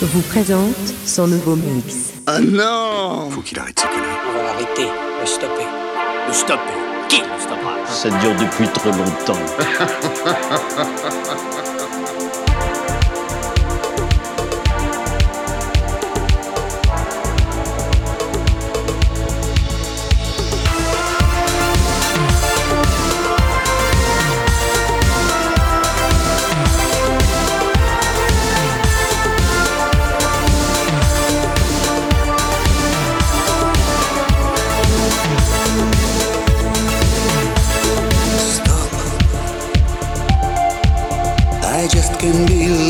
Vous présente son nouveau mix. Ah non Faut qu'il arrête ses conneries. On va l'arrêter, le stopper. Le stopper Qui le stoppera? Ça dure depuis trop longtemps. can be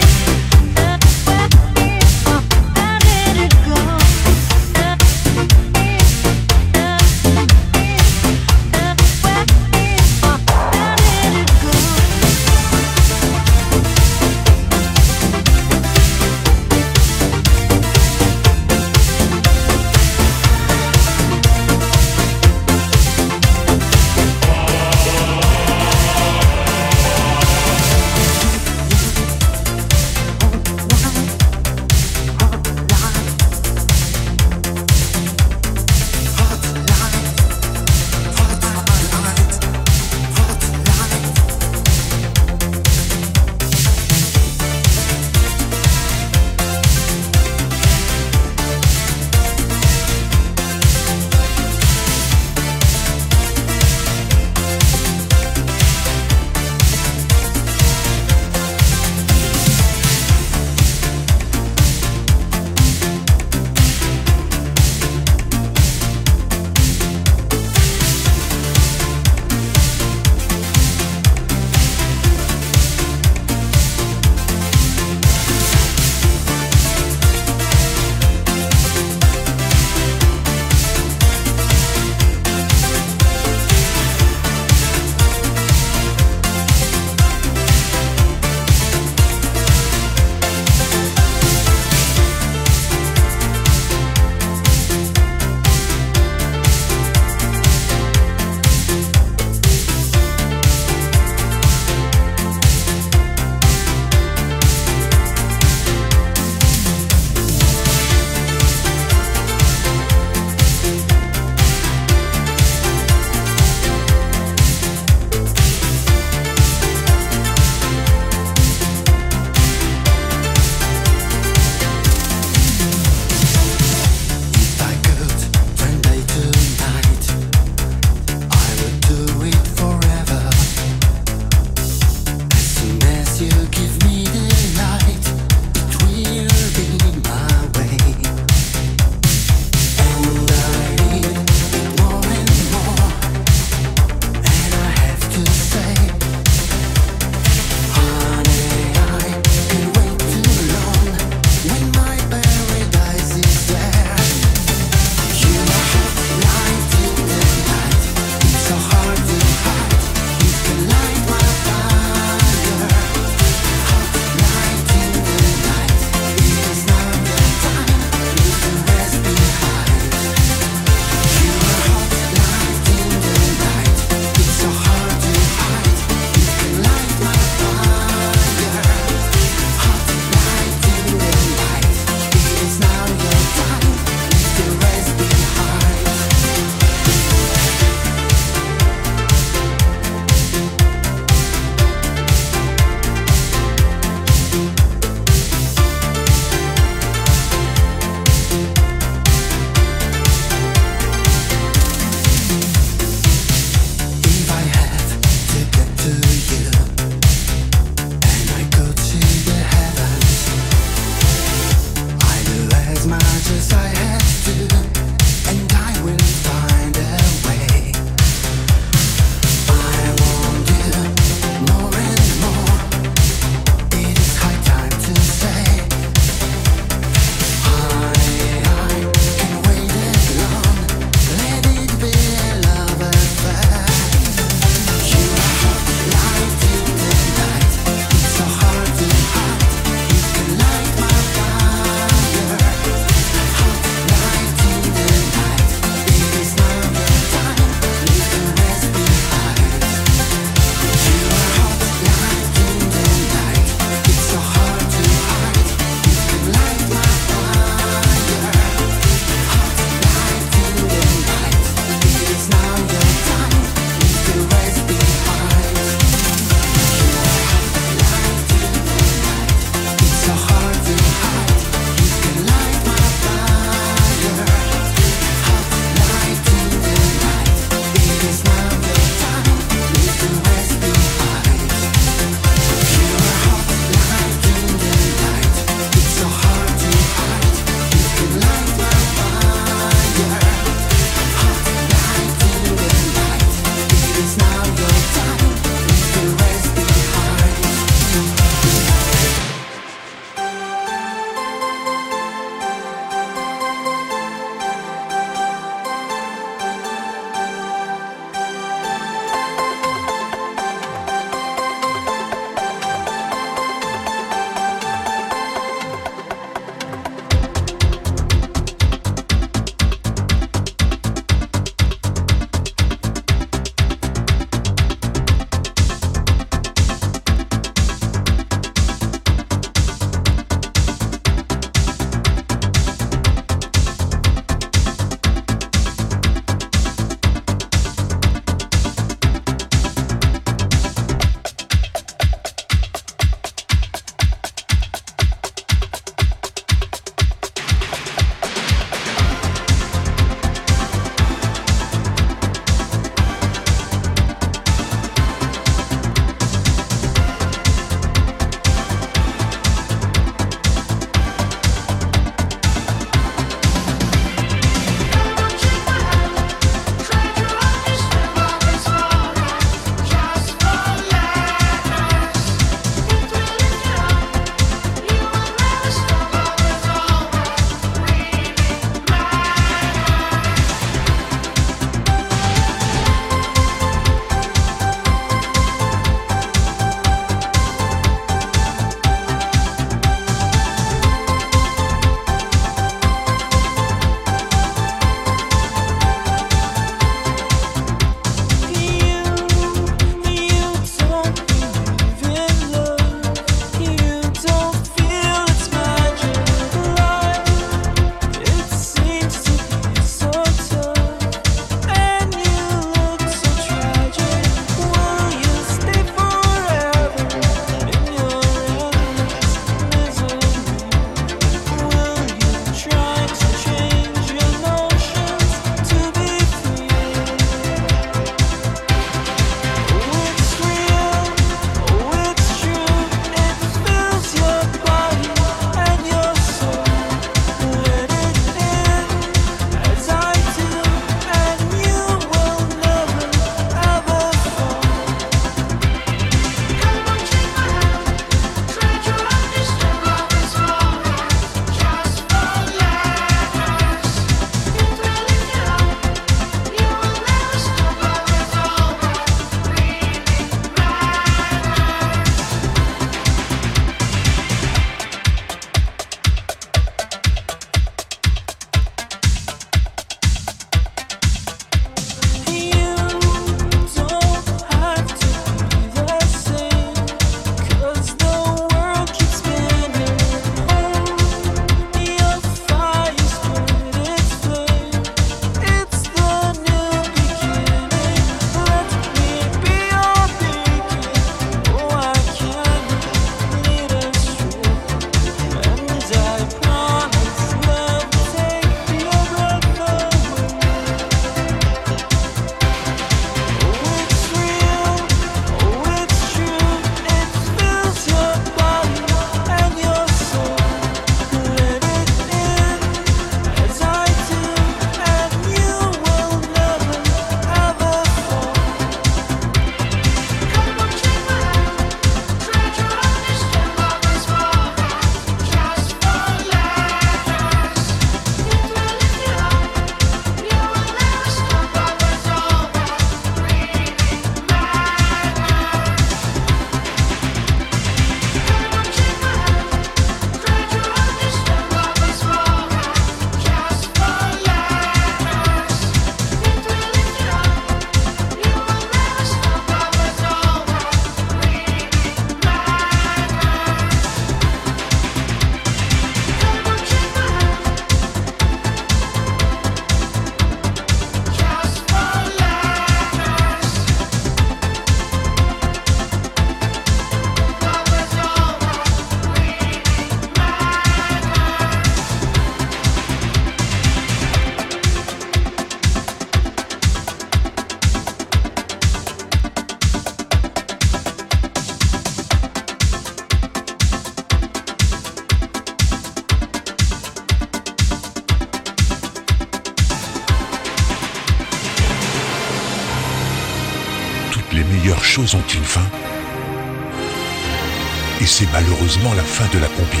malheureusement la fin de la compile.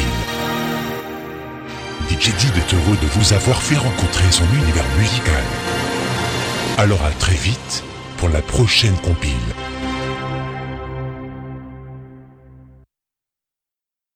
DJ est heureux de vous avoir fait rencontrer son univers musical. Alors à très vite pour la prochaine compile.